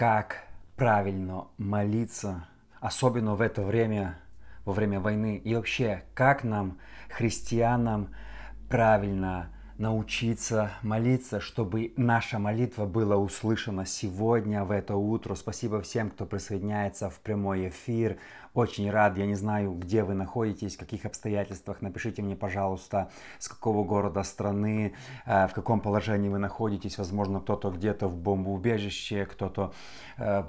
как правильно молиться, особенно в это время, во время войны, и вообще, как нам, христианам, правильно научиться молиться, чтобы наша молитва была услышана сегодня, в это утро. Спасибо всем, кто присоединяется в прямой эфир. Очень рад, я не знаю, где вы находитесь, в каких обстоятельствах. Напишите мне, пожалуйста, с какого города, страны, э, в каком положении вы находитесь. Возможно, кто-то где-то в бомбоубежище, кто-то э,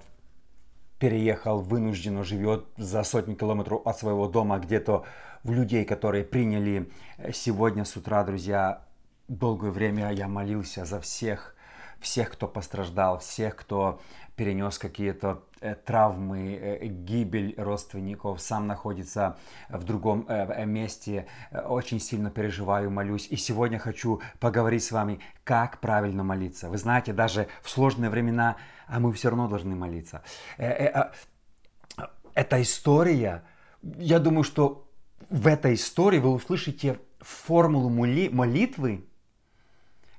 переехал вынужденно, живет за сотни километров от своего дома, где-то в людей, которые приняли э, сегодня с утра, друзья, долгое время я молился за всех, всех, кто пострадал, всех, кто перенес какие-то э, травмы, э, гибель родственников, сам находится в другом э, месте, очень сильно переживаю, молюсь. И сегодня хочу поговорить с вами, как правильно молиться. Вы знаете, даже в сложные времена, а мы все равно должны молиться. А, эта история, я думаю, что в этой истории вы услышите формулу молитвы,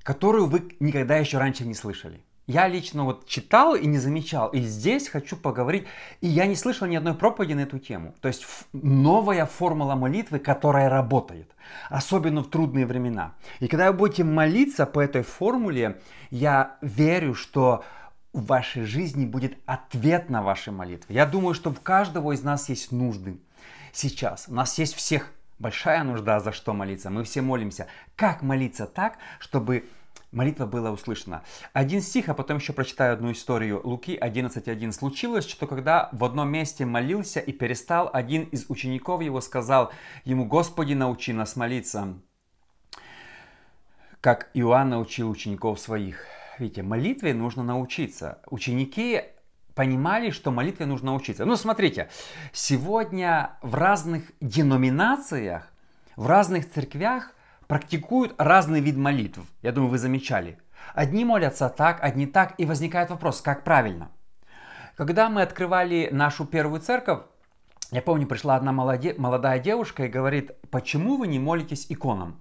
которую вы никогда еще раньше не слышали. Я лично вот читал и не замечал, и здесь хочу поговорить, и я не слышал ни одной проповеди на эту тему. То есть новая формула молитвы, которая работает, особенно в трудные времена. И когда вы будете молиться по этой формуле, я верю, что в вашей жизни будет ответ на ваши молитвы. Я думаю, что в каждого из нас есть нужды сейчас. У нас есть всех большая нужда, за что молиться. Мы все молимся. Как молиться так, чтобы молитва была услышана. Один стих, а потом еще прочитаю одну историю. Луки 11.1. Случилось, что когда в одном месте молился и перестал, один из учеников его сказал ему, «Господи, научи нас молиться, как Иоанн научил учеников своих». Видите, молитве нужно научиться. Ученики понимали, что молитве нужно учиться. Ну, смотрите, сегодня в разных деноминациях, в разных церквях практикуют разный вид молитв. Я думаю, вы замечали. Одни молятся так, одни так, и возникает вопрос, как правильно. Когда мы открывали нашу первую церковь, я помню, пришла одна молодая девушка и говорит, почему вы не молитесь иконам?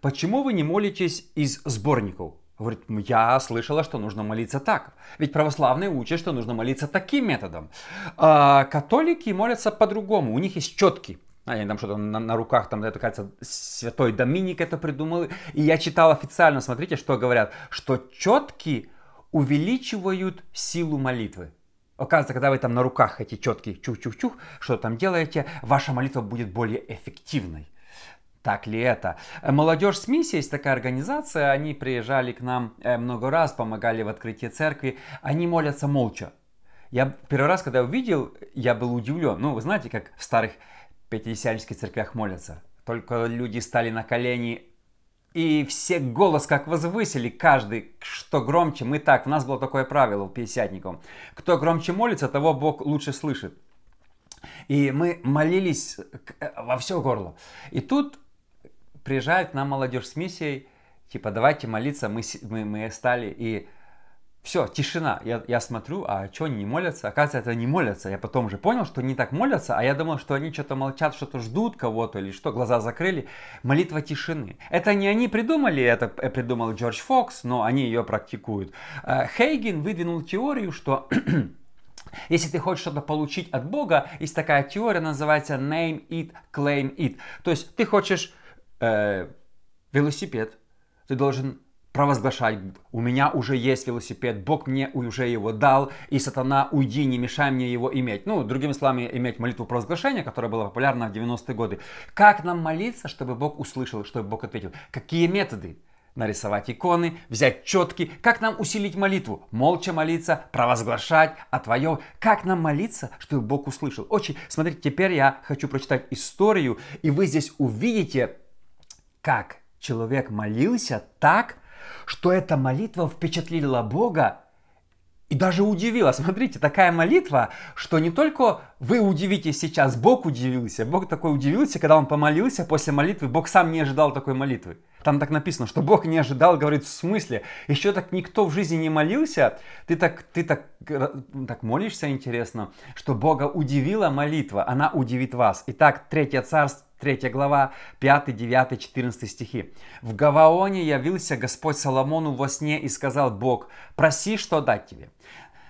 Почему вы не молитесь из сборников? Говорит, я слышала, что нужно молиться так. Ведь православные учат, что нужно молиться таким методом. А католики молятся по-другому. У них есть четкий. Они там что-то на, на руках, там, это, кажется, святой Доминик это придумал. И я читал официально, смотрите, что говорят, что четки увеличивают силу молитвы. Оказывается, когда вы там на руках эти четкие чух-чух-чух, что там делаете, ваша молитва будет более эффективной. Так ли это? Э, Молодежь с есть такая организация, они приезжали к нам э, много раз, помогали в открытии церкви, они молятся молча. Я первый раз, когда увидел, я был удивлен. Ну, вы знаете, как в старых пятидесятнических церквях молятся. Только люди стали на колени, и все голос как возвысили, каждый, что громче. Мы так, у нас было такое правило у пятидесятников. Кто громче молится, того Бог лучше слышит. И мы молились э, во все горло. И тут приезжает к нам молодежь с миссией, типа, давайте молиться, мы, мы, мы стали, и все, тишина. Я, я смотрю, а что они не молятся? Оказывается, не молятся. Я потом уже понял, что они так молятся, а я думал, что они что-то молчат, что-то ждут кого-то или что, глаза закрыли. Молитва тишины. Это не они придумали, это придумал Джордж Фокс, но они ее практикуют. Э, Хейген выдвинул теорию, что Если ты хочешь что-то получить от Бога, есть такая теория, называется name it, claim it. То есть ты хочешь э, велосипед, ты должен провозглашать, у меня уже есть велосипед, Бог мне уже его дал, и сатана, уйди, не мешай мне его иметь. Ну, другими словами, иметь молитву провозглашения, которая была популярна в 90-е годы. Как нам молиться, чтобы Бог услышал, чтобы Бог ответил? Какие методы? нарисовать иконы, взять четки. Как нам усилить молитву? Молча молиться, провозглашать, твое. Как нам молиться, чтобы Бог услышал? Очень. Смотрите, теперь я хочу прочитать историю, и вы здесь увидите как человек молился так, что эта молитва впечатлила Бога и даже удивила. Смотрите, такая молитва, что не только вы удивитесь сейчас, Бог удивился. Бог такой удивился, когда он помолился после молитвы. Бог сам не ожидал такой молитвы. Там так написано, что Бог не ожидал, говорит, в смысле? Еще так никто в жизни не молился. Ты так, ты так, так молишься, интересно, что Бога удивила молитва, она удивит вас. Итак, третье царство, 3 глава, 5, 9, 14 стихи. «В Гаваоне явился Господь Соломону во сне и сказал Бог, проси, что дать тебе.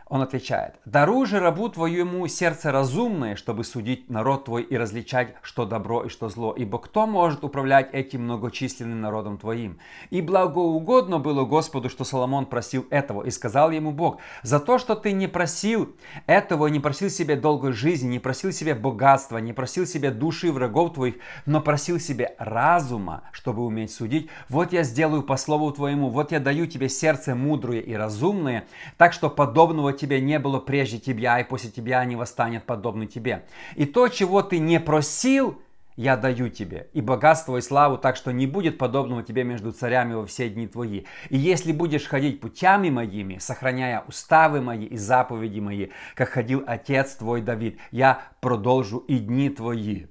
Он отвечает, «Даруй же рабу твоему сердце разумное, чтобы судить народ твой и различать, что добро и что зло. Ибо кто может управлять этим многочисленным народом твоим? И благоугодно было Господу, что Соломон просил этого. И сказал ему Бог, за то, что ты не просил этого, не просил себе долгой жизни, не просил себе богатства, не просил себе души врагов твоих, но просил себе разума, чтобы уметь судить, вот я сделаю по слову твоему, вот я даю тебе сердце мудрое и разумное, так что подобного тебе не было прежде тебя, и после тебя не восстанет подобный тебе. И то, чего ты не просил, я даю тебе, и богатство, и славу, так что не будет подобного тебе между царями во все дни твои. И если будешь ходить путями моими, сохраняя уставы мои и заповеди мои, как ходил отец твой Давид, я продолжу и дни твои.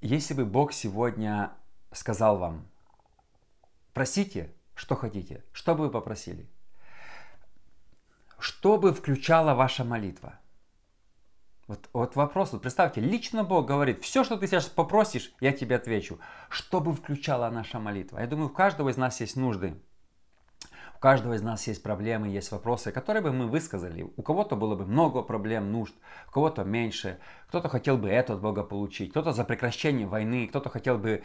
Если бы Бог сегодня сказал вам, просите, что хотите, что бы вы попросили – что бы включала ваша молитва? Вот, вот вопрос, вот представьте, лично Бог говорит, все, что ты сейчас попросишь, я тебе отвечу. Что бы включала наша молитва? Я думаю, у каждого из нас есть нужды. У каждого из нас есть проблемы, есть вопросы, которые бы мы высказали. У кого-то было бы много проблем, нужд, у кого-то меньше. Кто-то хотел бы это от Бога получить, кто-то за прекращение войны, кто-то хотел бы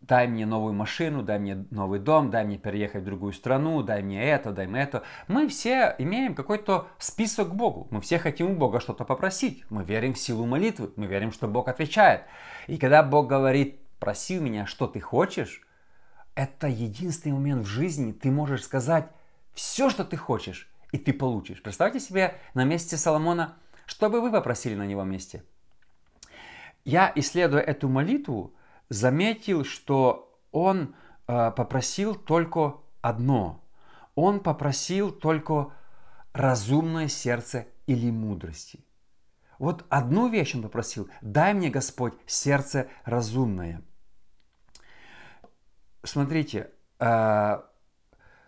дай мне новую машину, дай мне новый дом, дай мне переехать в другую страну, дай мне это, дай мне это. Мы все имеем какой-то список к Богу. Мы все хотим у Бога что-то попросить. Мы верим в силу молитвы, мы верим, что Бог отвечает. И когда Бог говорит, проси у меня, что ты хочешь, это единственный момент в жизни, ты можешь сказать все, что ты хочешь, и ты получишь. Представьте себе на месте Соломона, что бы вы попросили на него месте. Я, исследуя эту молитву, заметил, что он э, попросил только одно. Он попросил только разумное сердце или мудрости. Вот одну вещь он попросил. Дай мне, Господь, сердце разумное. Смотрите, э,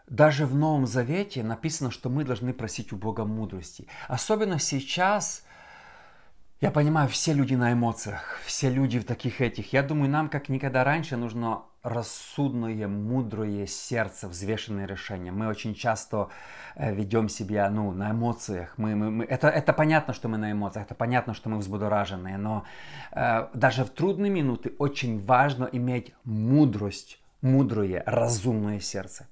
даже в Новом Завете написано, что мы должны просить у Бога мудрости. Особенно сейчас, я понимаю, все люди на эмоциях, все люди в таких этих. Я думаю, нам как никогда раньше нужно рассудное, мудрое сердце, взвешенное решение. Мы очень часто э, ведем себя ну, на эмоциях. Мы, мы, мы, это, это понятно, что мы на эмоциях, это понятно, что мы взбудораженные, но э, даже в трудные минуты очень важно иметь мудрость, мудрое, разумное сердце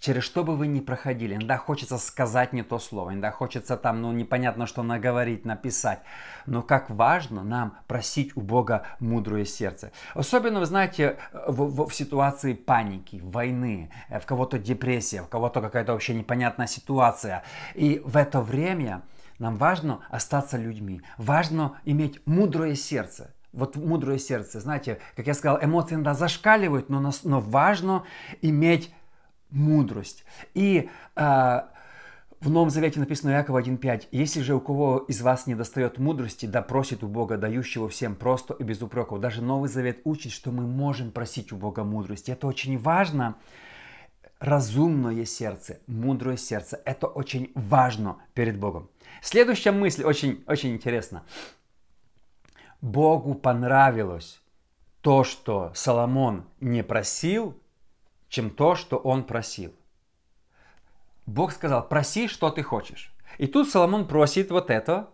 через что бы вы ни проходили, иногда хочется сказать не то слово, иногда хочется там, ну, непонятно что наговорить, написать. Но как важно нам просить у Бога мудрое сердце. Особенно, вы знаете, в, в, в ситуации паники, войны, в кого-то депрессия, в кого-то какая-то вообще непонятная ситуация. И в это время нам важно остаться людьми, важно иметь мудрое сердце. Вот мудрое сердце, знаете, как я сказал, эмоции иногда зашкаливают, но, но важно иметь мудрость. И э, в Новом Завете написано Якова 1.5. «Если же у кого из вас не достает мудрости, да просит у Бога, дающего всем просто и без упреков». Даже Новый Завет учит, что мы можем просить у Бога мудрости. Это очень важно. Разумное сердце, мудрое сердце – это очень важно перед Богом. Следующая мысль очень, очень интересна. Богу понравилось то, что Соломон не просил, чем то, что он просил. Бог сказал, проси, что ты хочешь. И тут Соломон просит вот это,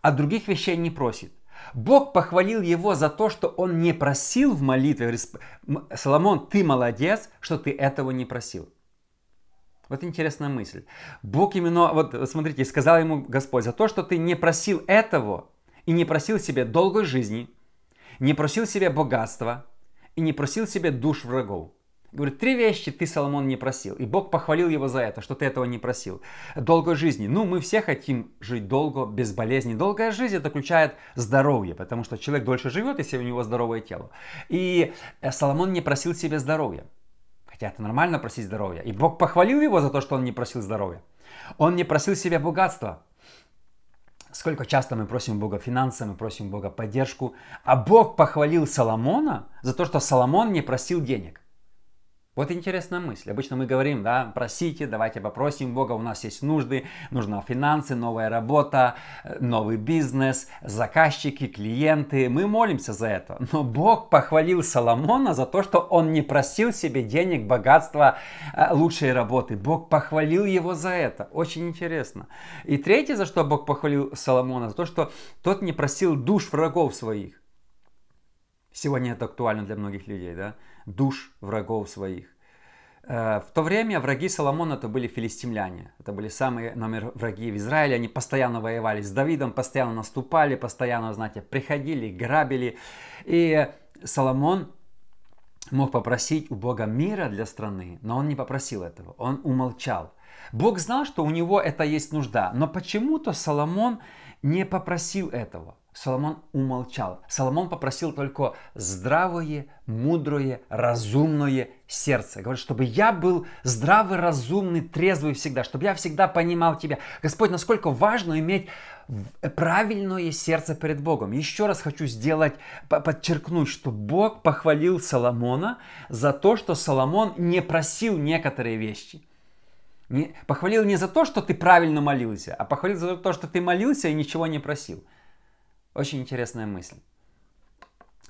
а других вещей не просит. Бог похвалил его за то, что он не просил в молитве. Соломон, ты молодец, что ты этого не просил. Вот интересная мысль. Бог именно, вот смотрите, сказал ему Господь, за то, что ты не просил этого и не просил себе долгой жизни, не просил себе богатства и не просил себе душ врагов. Говорит, три вещи ты, Соломон, не просил. И Бог похвалил его за это, что ты этого не просил. Долгой жизни. Ну, мы все хотим жить долго, без болезней. Долгая жизнь это включает здоровье, потому что человек дольше живет, если у него здоровое тело. И э, Соломон не просил себе здоровья. Хотя это нормально просить здоровья. И Бог похвалил его за то, что он не просил здоровья. Он не просил себе богатства. Сколько часто мы просим Бога финансы, мы просим Бога поддержку. А Бог похвалил Соломона за то, что Соломон не просил денег. Вот интересная мысль. Обычно мы говорим, да, просите, давайте попросим Бога, у нас есть нужды, нужна финансы, новая работа, э, новый бизнес, заказчики, клиенты. Мы молимся за это. Но Бог похвалил Соломона за то, что он не просил себе денег, богатства, э, лучшей работы. Бог похвалил его за это. Очень интересно. И третье, за что Бог похвалил Соломона, за то, что тот не просил душ врагов своих. Сегодня это актуально для многих людей, да? Душ врагов своих. Э, в то время враги Соломона это были филистимляне. Это были самые номер враги в Израиле. Они постоянно воевали с Давидом, постоянно наступали, постоянно, знаете, приходили, грабили. И Соломон мог попросить у Бога мира для страны, но он не попросил этого. Он умолчал. Бог знал, что у него это есть нужда, но почему-то Соломон не попросил этого. Соломон умолчал. Соломон попросил только здравое, мудрое, разумное сердце. Говорит, чтобы я был здравый, разумный, трезвый всегда, чтобы я всегда понимал Тебя. Господь, насколько важно иметь правильное сердце перед Богом. Еще раз хочу сделать, подчеркнуть, что Бог похвалил Соломона за то, что Соломон не просил некоторые вещи. Не, похвалил не за то, что ты правильно молился, а похвалил за то, что ты молился и ничего не просил. Очень интересная мысль.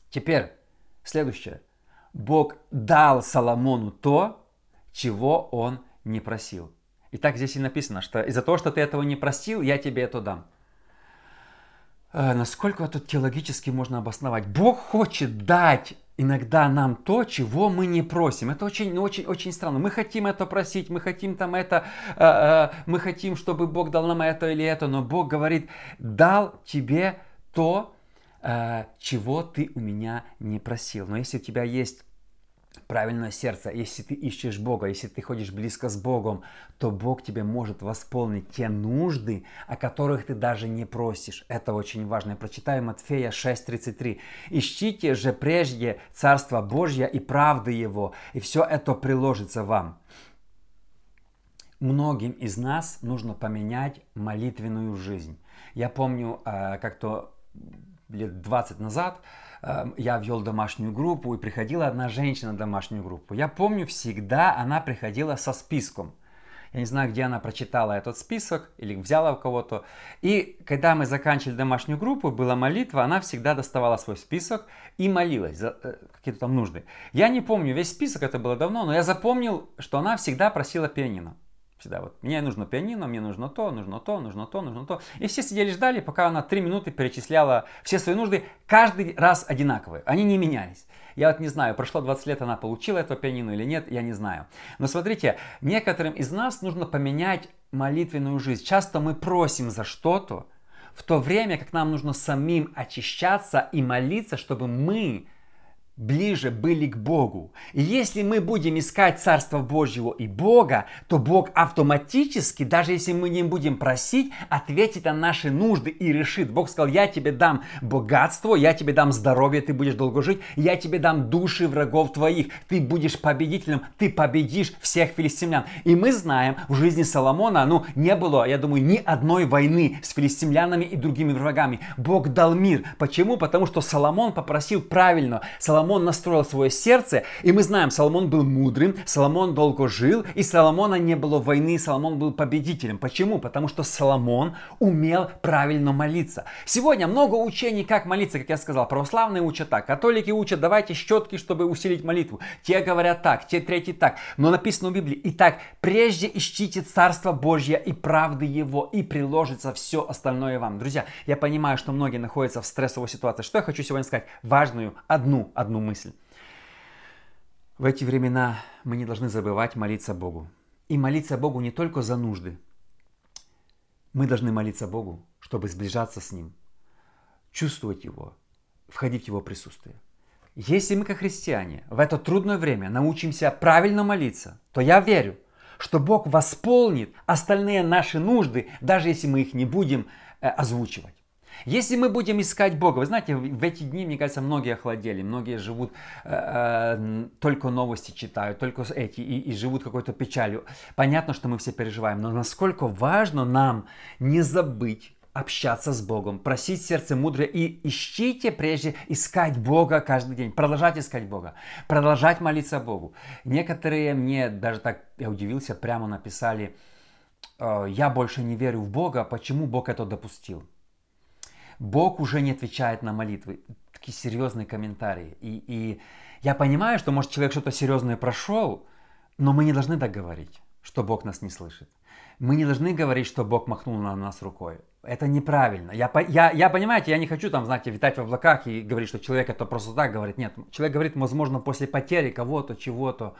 Теперь, следующее. Бог дал Соломону то, чего он не просил. И так здесь и написано, что из-за того, что ты этого не просил, я тебе это дам. А насколько это теологически можно обосновать? Бог хочет дать иногда нам то, чего мы не просим. Это очень, очень, очень странно. Мы хотим это просить, мы хотим там это, э, э, мы хотим, чтобы Бог дал нам это или это, но Бог говорит, дал тебе то, э, чего ты у меня не просил. Но если у тебя есть правильное сердце, если ты ищешь Бога, если ты ходишь близко с Богом, то Бог тебе может восполнить те нужды, о которых ты даже не просишь. Это очень важно. Я прочитаю Матфея 6.33. «Ищите же прежде Царство Божье и правды Его, и все это приложится вам». Многим из нас нужно поменять молитвенную жизнь. Я помню, э, как-то лет 20 назад эм, я вел домашнюю группу, и приходила одна женщина в домашнюю группу. Я помню, всегда она приходила со списком. Я не знаю, где она прочитала этот список или взяла у кого-то. И когда мы заканчивали домашнюю группу, была молитва, она всегда доставала свой список и молилась за э, какие-то там нужды. Я не помню весь список, это было давно, но я запомнил, что она всегда просила пианино. Всегда вот, мне нужно пианино, мне нужно то, нужно то, нужно то, нужно то. И все сидели ждали, пока она три минуты перечисляла все свои нужды, каждый раз одинаковые, они не менялись. Я вот не знаю, прошло 20 лет, она получила это пианино или нет, я не знаю. Но смотрите, некоторым из нас нужно поменять молитвенную жизнь. Часто мы просим за что-то, в то время как нам нужно самим очищаться и молиться, чтобы мы ближе были к Богу. И если мы будем искать Царство Божьего и Бога, то Бог автоматически, даже если мы не будем просить, ответит на наши нужды и решит. Бог сказал, я тебе дам богатство, я тебе дам здоровье, ты будешь долго жить, я тебе дам души врагов твоих, ты будешь победителем, ты победишь всех филистимлян. И мы знаем, в жизни Соломона, ну, не было, я думаю, ни одной войны с филистимлянами и другими врагами. Бог дал мир. Почему? Потому что Соломон попросил правильно. Соломон Соломон настроил свое сердце, и мы знаем, Соломон был мудрым, Соломон долго жил, и Соломона не было войны, Соломон был победителем. Почему? Потому что Соломон умел правильно молиться. Сегодня много учений, как молиться, как я сказал. Православные учат так, католики учат, давайте щетки, чтобы усилить молитву. Те говорят так, те третьи так. Но написано в Библии, итак, прежде ищите Царство Божье и правды Его, и приложится все остальное вам. Друзья, я понимаю, что многие находятся в стрессовой ситуации. Что я хочу сегодня сказать? Важную, одну, одну одну мысль. В эти времена мы не должны забывать молиться Богу. И молиться Богу не только за нужды. Мы должны молиться Богу, чтобы сближаться с Ним, чувствовать Его, входить в Его присутствие. Если мы, как христиане, в это трудное время научимся правильно молиться, то я верю, что Бог восполнит остальные наши нужды, даже если мы их не будем э, озвучивать. Если мы будем искать Бога, вы знаете, в эти дни, мне кажется, многие охладели, многие живут, э, э, только новости читают, только эти, и, и живут какой-то печалью. Понятно, что мы все переживаем, но насколько важно нам не забыть общаться с Богом, просить сердце мудрое и ищите прежде искать Бога каждый день, продолжать искать Бога, продолжать молиться Богу. Некоторые мне даже так, я удивился, прямо написали, «Э, я больше не верю в Бога, почему Бог это допустил? Бог уже не отвечает на молитвы. Такие серьезные комментарии. И, и я понимаю, что, может, человек что-то серьезное прошел, но мы не должны так говорить, что Бог нас не слышит. Мы не должны говорить, что Бог махнул на нас рукой. Это неправильно. Я, я, я, понимаете, я не хочу там, знаете, витать в облаках и говорить, что человек это просто так говорит. Нет, человек говорит, возможно, после потери кого-то, чего-то.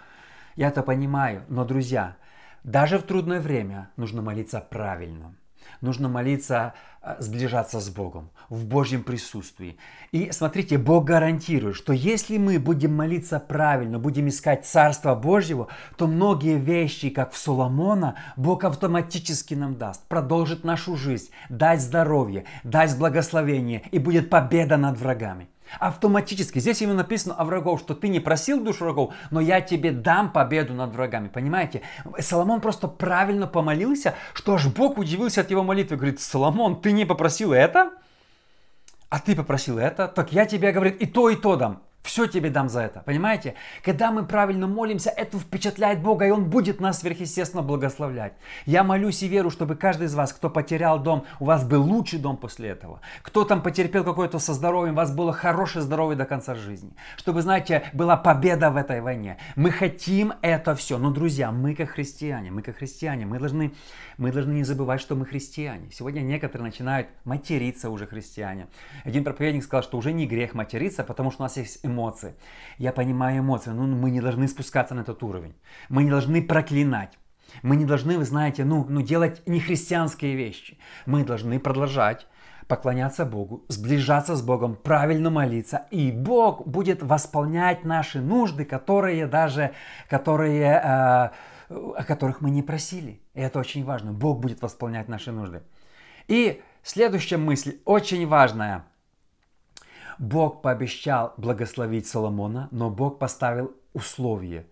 Я это понимаю. Но, друзья, даже в трудное время нужно молиться правильно. Нужно молиться, э, сближаться с Богом в Божьем присутствии. И смотрите, Бог гарантирует, что если мы будем молиться правильно, будем искать Царство Божьего, то многие вещи, как в Соломона, Бог автоматически нам даст, продолжит нашу жизнь, даст здоровье, даст благословение и будет победа над врагами. Автоматически. Здесь именно написано о врагов, что ты не просил душу врагов, но я тебе дам победу над врагами. Понимаете? Соломон просто правильно помолился, что аж Бог удивился от его молитвы. Говорит, Соломон, ты не попросил это? А ты попросил это? Так я тебе, говорит, и то, и то дам. Все тебе дам за это. Понимаете? Когда мы правильно молимся, это впечатляет Бога, и Он будет нас сверхъестественно благословлять. Я молюсь и верю, чтобы каждый из вас, кто потерял дом, у вас был лучший дом после этого. Кто там потерпел какое-то со здоровьем, у вас было хорошее здоровье до конца жизни. Чтобы, знаете, была победа в этой войне. Мы хотим это все. Но, друзья, мы как христиане, мы как христиане, мы должны, мы должны не забывать, что мы христиане. Сегодня некоторые начинают материться уже христиане. Один проповедник сказал, что уже не грех материться, потому что у нас есть. Я понимаю эмоции, но мы не должны спускаться на этот уровень. Мы не должны проклинать. Мы не должны, вы знаете, ну, ну делать нехристианские вещи. Мы должны продолжать поклоняться Богу, сближаться с Богом, правильно молиться, и Бог будет восполнять наши нужды, которые даже, которые, э, о которых мы не просили. И это очень важно. Бог будет восполнять наши нужды. И следующая мысль, очень важная – Бог пообещал благословить Соломона, но Бог поставил условие,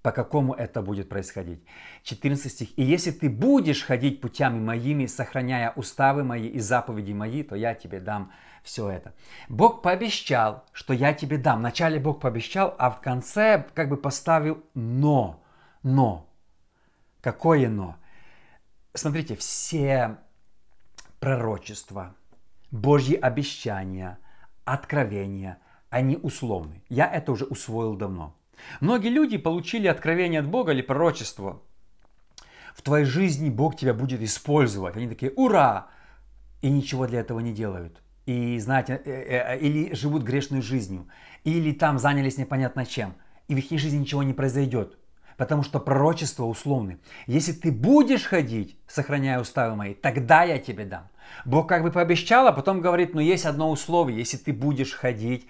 по какому это будет происходить. 14 стих. «И если ты будешь ходить путями моими, сохраняя уставы мои и заповеди мои, то я тебе дам все это». Бог пообещал, что я тебе дам. Вначале Бог пообещал, а в конце как бы поставил «но». «Но». Какое «но»? Смотрите, все пророчества, Божьи обещания – откровения, они условны. Я это уже усвоил давно. Многие люди получили откровение от Бога или пророчество. В твоей жизни Бог тебя будет использовать. Они такие, ура! И ничего для этого не делают. И, знаете, э, э, э, или живут грешной жизнью, или там занялись непонятно чем. И в их жизни ничего не произойдет. Потому что пророчество условны. Если ты будешь ходить, сохраняя уставы мои, тогда я тебе дам. Бог как бы пообещал, а потом говорит, но есть одно условие, если ты будешь ходить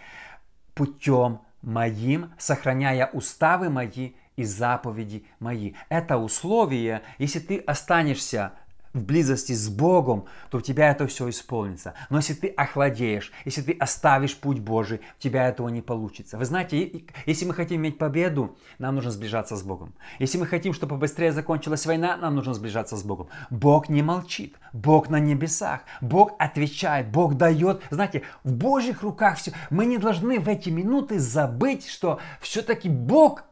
путем моим, сохраняя уставы мои и заповеди мои. Это условие, если ты останешься в близости с Богом, то у тебя это все исполнится. Но если ты охладеешь, если ты оставишь путь Божий, у тебя этого не получится. Вы знаете, если мы хотим иметь победу, нам нужно сближаться с Богом. Если мы хотим, чтобы побыстрее закончилась война, нам нужно сближаться с Богом. Бог не молчит, Бог на небесах, Бог отвечает, Бог дает. Знаете, в Божьих руках все. Мы не должны в эти минуты забыть, что все-таки Бог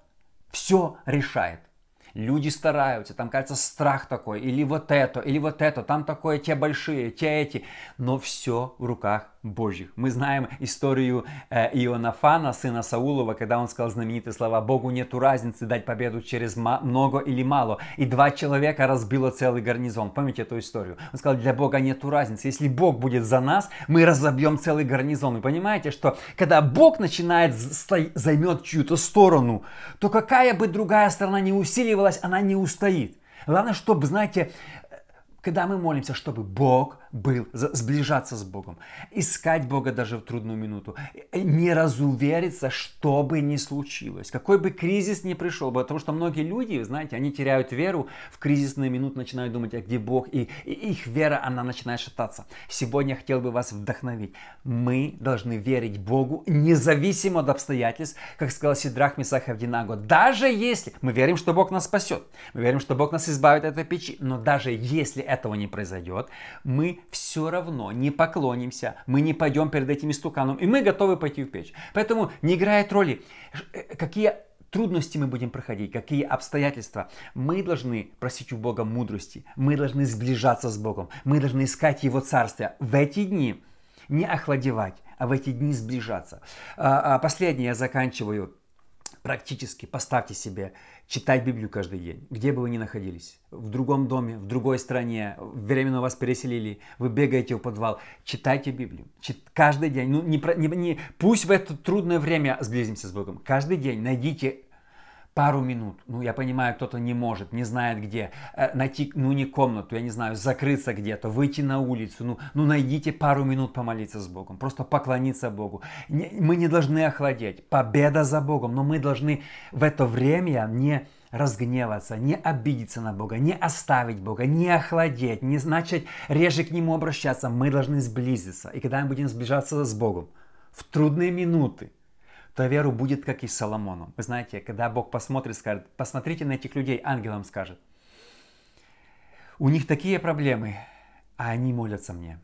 все решает. Люди стараются, там кажется страх такой, или вот это, или вот это, там такое, те большие, те эти. Но все в руках Божьих. Мы знаем историю э, Ионафана, сына Саулова, когда он сказал знаменитые слова «Богу нету разницы дать победу через много или мало». И два человека разбило целый гарнизон. Помните эту историю? Он сказал, для Бога нету разницы. Если Бог будет за нас, мы разобьем целый гарнизон. Вы понимаете, что когда Бог начинает займет чью-то сторону, то какая бы другая сторона не усиливалась, она не устоит. Главное, чтобы, знаете, когда мы молимся, чтобы Бог был, сближаться с Богом, искать Бога даже в трудную минуту, не разувериться, что бы ни случилось, какой бы кризис ни пришел, потому что многие люди, знаете, они теряют веру в кризисные минуты, начинают думать, а где Бог, и, и их вера, она начинает шататься. Сегодня я хотел бы вас вдохновить. Мы должны верить Богу независимо от обстоятельств, как сказал Сидрах Мисах Авдинаго, даже если мы верим, что Бог нас спасет, мы верим, что Бог нас избавит от этой печи, но даже если этого не произойдет, мы все равно не поклонимся, мы не пойдем перед этим истуканом, и мы готовы пойти в печь. Поэтому не играет роли, э, какие трудности мы будем проходить, какие обстоятельства. Мы должны просить у Бога мудрости, мы должны сближаться с Богом, мы должны искать Его Царствие в эти дни, не охладевать, а в эти дни сближаться. А, а последнее я заканчиваю практически поставьте себе читать Библию каждый день, где бы вы ни находились, в другом доме, в другой стране, временно вас переселили, вы бегаете в подвал, читайте Библию, чит, каждый день, ну не, не, не, пусть в это трудное время сблизимся с Богом, каждый день найдите пару минут. Ну, я понимаю, кто-то не может, не знает где. Э, найти, ну, не комнату, я не знаю, закрыться где-то, выйти на улицу. Ну, ну, найдите пару минут помолиться с Богом, просто поклониться Богу. Не, мы не должны охладеть. Победа за Богом, но мы должны в это время не разгневаться, не обидеться на Бога, не оставить Бога, не охладеть, не начать реже к Нему обращаться. Мы должны сблизиться. И когда мы будем сближаться с Богом в трудные минуты, то веру будет как и с Соломоном. Вы знаете, когда Бог посмотрит, скажет, посмотрите на этих людей, ангелам скажет. У них такие проблемы, а они молятся мне.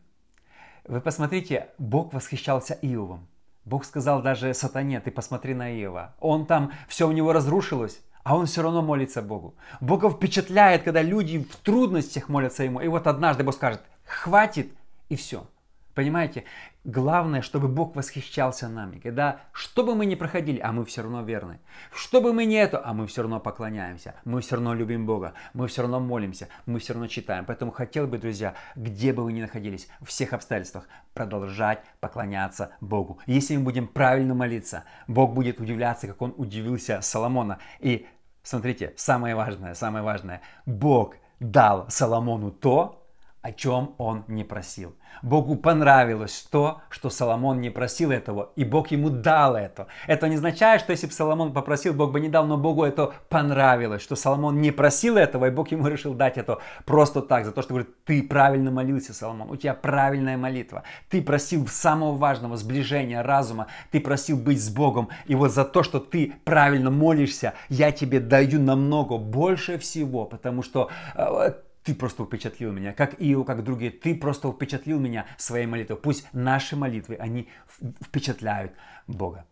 Вы посмотрите, Бог восхищался Иовом. Бог сказал даже сатане, ты посмотри на Иова. Он там, все у него разрушилось, а он все равно молится Богу. Бога впечатляет, когда люди в трудностях молятся Ему. И вот однажды Бог скажет, хватит, и все. Понимаете, главное, чтобы Бог восхищался нами. Когда, что бы мы ни проходили, а мы все равно верны. Что бы мы ни это, а мы все равно поклоняемся. Мы все равно любим Бога. Мы все равно молимся. Мы все равно читаем. Поэтому хотел бы, друзья, где бы вы ни находились, в всех обстоятельствах, продолжать поклоняться Богу. Если мы будем правильно молиться, Бог будет удивляться, как Он удивился Соломона. И смотрите, самое важное, самое важное. Бог дал Соломону то, о чем он не просил. Богу понравилось то, что Соломон не просил этого, и Бог ему дал это. Это не означает, что если бы Соломон попросил, Бог бы не дал, но Богу это понравилось, что Соломон не просил этого, и Бог ему решил дать это просто так, за то, что говорит, ты правильно молился, Соломон, у тебя правильная молитва, ты просил самого важного сближения разума, ты просил быть с Богом, и вот за то, что ты правильно молишься, я тебе даю намного больше всего, потому что э, ты просто впечатлил меня, как Ио, как другие, ты просто впечатлил меня своей молитвой. Пусть наши молитвы, они впечатляют Бога.